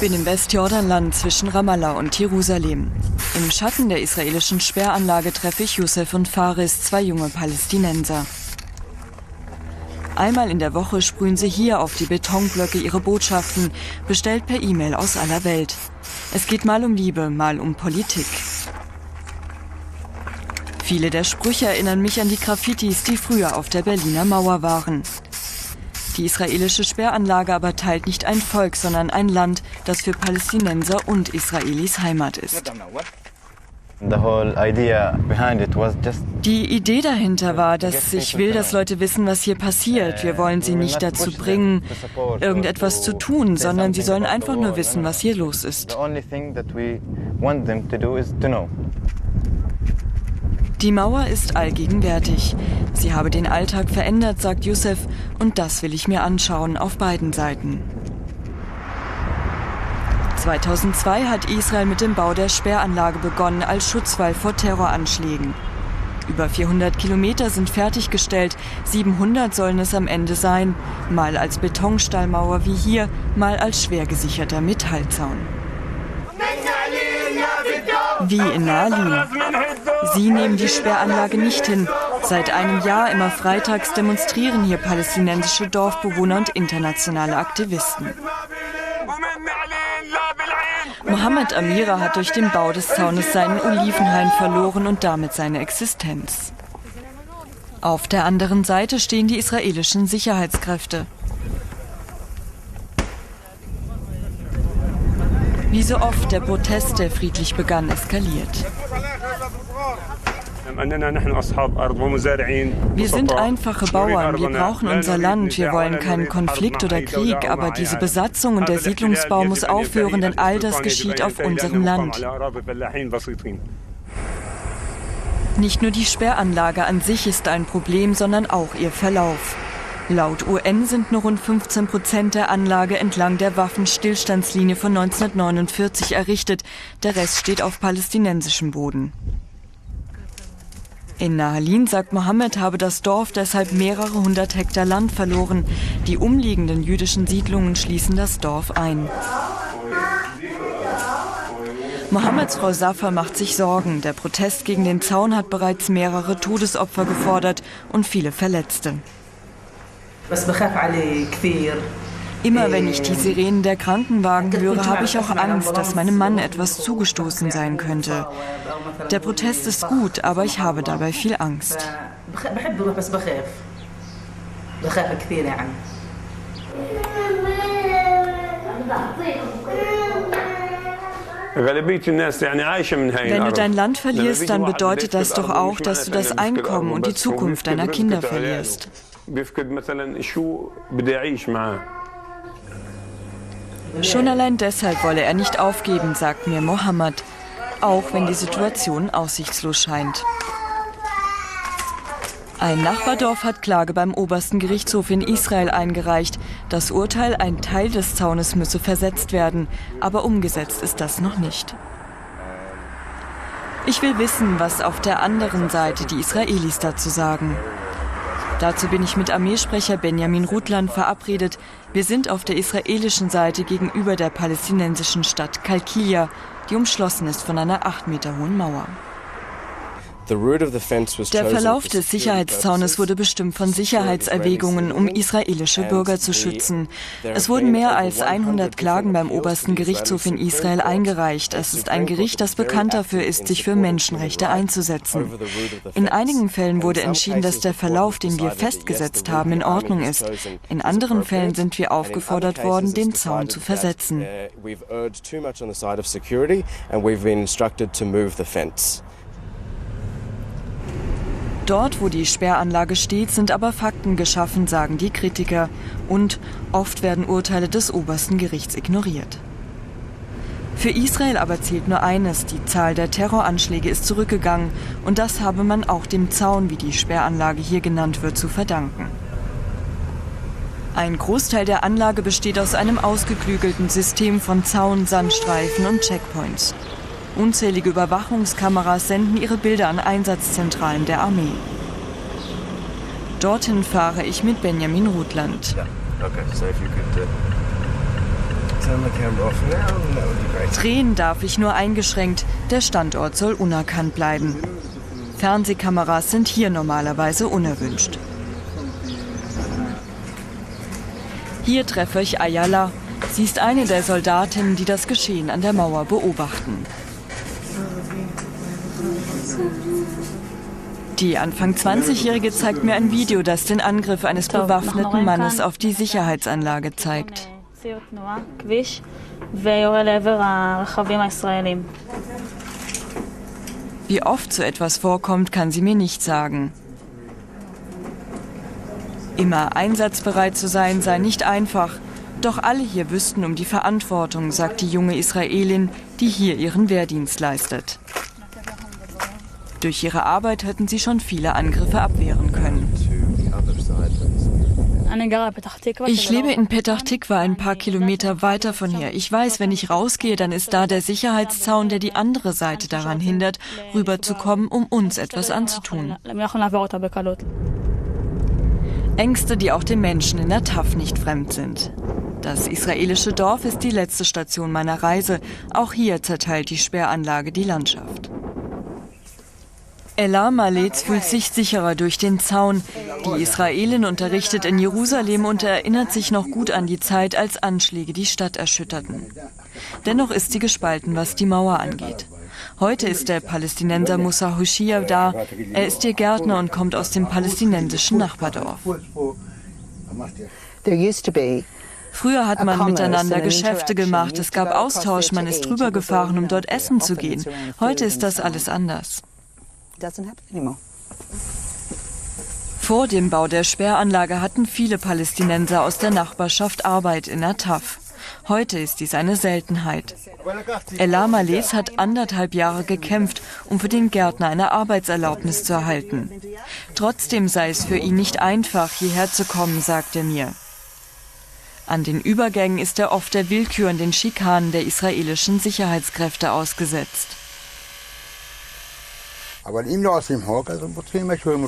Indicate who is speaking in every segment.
Speaker 1: Ich bin im Westjordanland zwischen Ramallah und Jerusalem. Im Schatten der israelischen Sperranlage treffe ich Youssef und Faris, zwei junge Palästinenser. Einmal in der Woche sprühen sie hier auf die Betonblöcke ihre Botschaften, bestellt per E-Mail aus aller Welt. Es geht mal um Liebe, mal um Politik. Viele der Sprüche erinnern mich an die Graffitis, die früher auf der Berliner Mauer waren. Die israelische Sperranlage aber teilt nicht ein Volk, sondern ein Land, das für Palästinenser und Israelis Heimat ist. Die Idee dahinter war, dass ich will, dass Leute wissen, was hier passiert. Wir wollen sie nicht dazu bringen, irgendetwas zu tun, sondern sie sollen einfach nur wissen, was hier los ist. Die Mauer ist allgegenwärtig. Sie habe den Alltag verändert, sagt Youssef, und das will ich mir anschauen auf beiden Seiten. 2002 hat Israel mit dem Bau der Sperranlage begonnen als Schutzwall vor Terroranschlägen. Über 400 Kilometer sind fertiggestellt, 700 sollen es am Ende sein, mal als Betonstallmauer wie hier, mal als schwer gesicherter Metallzaun. Wie in Nalin. Sie nehmen die Sperranlage nicht hin. Seit einem Jahr immer freitags demonstrieren hier palästinensische Dorfbewohner und internationale Aktivisten. Mohammed Amira hat durch den Bau des Zaunes seinen Olivenhain verloren und damit seine Existenz. Auf der anderen Seite stehen die israelischen Sicherheitskräfte. Wie so oft der Protest, der friedlich begann, eskaliert. Wir sind einfache Bauern, wir brauchen unser Land, wir wollen keinen Konflikt oder Krieg, aber diese Besatzung und der Siedlungsbau muss aufhören, denn all das geschieht auf unserem Land. Nicht nur die Sperranlage an sich ist ein Problem, sondern auch ihr Verlauf. Laut UN sind nur rund 15 Prozent der Anlage entlang der Waffenstillstandslinie von 1949 errichtet. Der Rest steht auf palästinensischem Boden. In Nahalin sagt Mohammed, habe das Dorf deshalb mehrere hundert Hektar Land verloren. Die umliegenden jüdischen Siedlungen schließen das Dorf ein. Mohammeds Frau Safar macht sich Sorgen. Der Protest gegen den Zaun hat bereits mehrere Todesopfer gefordert und viele Verletzte. Immer wenn ich die Sirenen der Krankenwagen höre, habe ich auch Angst, dass meinem Mann etwas zugestoßen sein könnte. Der Protest ist gut, aber ich habe dabei viel Angst. Wenn du dein Land verlierst, dann bedeutet das doch auch, dass du das Einkommen und die Zukunft deiner Kinder verlierst. Schon allein deshalb wolle er nicht aufgeben, sagt mir Mohammed, auch wenn die Situation aussichtslos scheint. Ein Nachbardorf hat Klage beim obersten Gerichtshof in Israel eingereicht. Das Urteil, ein Teil des Zaunes müsse versetzt werden, aber umgesetzt ist das noch nicht. Ich will wissen, was auf der anderen Seite die Israelis dazu sagen. Dazu bin ich mit Armeesprecher Benjamin Rutland verabredet. Wir sind auf der israelischen Seite gegenüber der palästinensischen Stadt Kalkilia, die umschlossen ist von einer acht Meter hohen Mauer. Der Verlauf des Sicherheitszaunes wurde bestimmt von Sicherheitserwägungen, um israelische Bürger zu schützen. Es wurden mehr als 100 Klagen beim obersten Gerichtshof in Israel eingereicht. Es ist ein Gericht, das bekannt dafür ist, sich für Menschenrechte einzusetzen. In einigen Fällen wurde entschieden, dass der Verlauf, den wir festgesetzt haben, in Ordnung ist. In anderen Fällen sind wir aufgefordert worden, den Zaun zu versetzen. Dort, wo die Sperranlage steht, sind aber Fakten geschaffen, sagen die Kritiker. Und oft werden Urteile des obersten Gerichts ignoriert. Für Israel aber zählt nur eines, die Zahl der Terroranschläge ist zurückgegangen und das habe man auch dem Zaun, wie die Sperranlage hier genannt wird, zu verdanken. Ein Großteil der Anlage besteht aus einem ausgeklügelten System von Zaun, Sandstreifen und Checkpoints. Unzählige Überwachungskameras senden ihre Bilder an Einsatzzentralen der Armee. Dorthin fahre ich mit Benjamin Rutland.
Speaker 2: Okay, so if you could, uh,
Speaker 1: Drehen darf ich nur eingeschränkt, der Standort soll unerkannt bleiben. Fernsehkameras sind hier normalerweise unerwünscht. Hier treffe ich Ayala. Sie ist eine der Soldatinnen, die das Geschehen an der Mauer beobachten. Die Anfang 20-Jährige zeigt mir ein Video, das den Angriff eines bewaffneten Mannes auf die Sicherheitsanlage zeigt. Wie oft so etwas vorkommt, kann sie mir nicht sagen. Immer einsatzbereit zu sein sei nicht einfach. Doch alle hier wüssten um die Verantwortung, sagt die junge Israelin, die hier ihren Wehrdienst leistet. Durch ihre Arbeit hätten sie schon viele Angriffe abwehren können. Ich lebe in Petach Tikva, ein paar Kilometer weiter von hier. Ich weiß, wenn ich rausgehe, dann ist da der Sicherheitszaun, der die andere Seite daran hindert, rüberzukommen, um uns etwas anzutun. Ängste, die auch den Menschen in der Taf nicht fremd sind. Das israelische Dorf ist die letzte Station meiner Reise. Auch hier zerteilt die Sperranlage die Landschaft. Elah Maletz fühlt sich sicherer durch den Zaun. Die Israelin unterrichtet in Jerusalem und erinnert sich noch gut an die Zeit, als Anschläge die Stadt erschütterten. Dennoch ist sie gespalten, was die Mauer angeht. Heute ist der Palästinenser Musa Hushia da. Er ist ihr Gärtner und kommt aus dem palästinensischen Nachbardorf. Früher hat man miteinander Geschäfte gemacht, es gab Austausch, man ist rübergefahren, um dort essen zu gehen. Heute ist das alles anders. Vor dem Bau der Sperranlage hatten viele Palästinenser aus der Nachbarschaft Arbeit in Ataf. Heute ist dies eine Seltenheit. Elah Males hat anderthalb Jahre gekämpft, um für den Gärtner eine Arbeitserlaubnis zu erhalten. Trotzdem sei es für ihn nicht einfach, hierher zu kommen, sagt er mir. An den Übergängen ist er oft der Willkür und den Schikanen der israelischen Sicherheitskräfte ausgesetzt.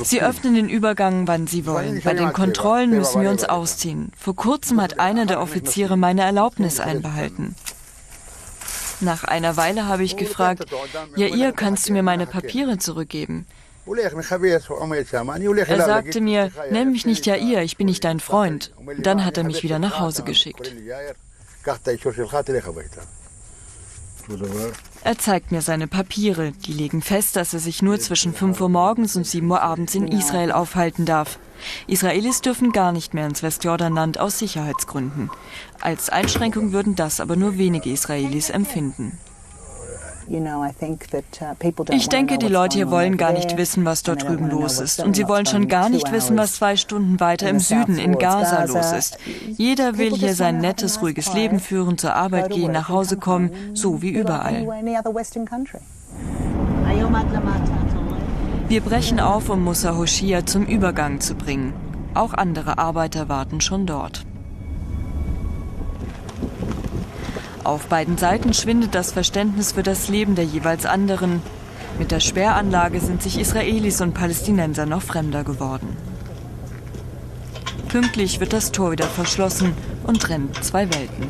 Speaker 1: Sie öffnen den Übergang, wann Sie wollen. Bei den Kontrollen müssen wir uns ausziehen. Vor kurzem hat einer der Offiziere meine Erlaubnis einbehalten. Nach einer Weile habe ich gefragt, ja, ihr kannst du mir meine Papiere zurückgeben. Er sagte mir, nenn mich nicht Jair, ich bin nicht dein Freund. Dann hat er mich wieder nach Hause geschickt. Er zeigt mir seine Papiere. Die legen fest, dass er sich nur zwischen 5 Uhr morgens und 7 Uhr abends in Israel aufhalten darf. Israelis dürfen gar nicht mehr ins Westjordanland aus Sicherheitsgründen. Als Einschränkung würden das aber nur wenige Israelis empfinden. Uh, ich denke, die Leute hier wollen gar nicht wissen, was dort drüben los ist. Und sie wollen schon gar nicht wissen, was zwei Stunden weiter im Süden in Gaza los ist. Jeder will hier sein nettes, ruhiges Leben führen, zur Arbeit gehen, nach Hause kommen, so wie überall. Wir brechen auf, um Musa Hoshia zum Übergang zu bringen. Auch andere Arbeiter warten schon dort. Auf beiden Seiten schwindet das Verständnis für das Leben der jeweils anderen. Mit der Sperranlage sind sich Israelis und Palästinenser noch fremder geworden. Pünktlich wird das Tor wieder verschlossen und trennt zwei Welten.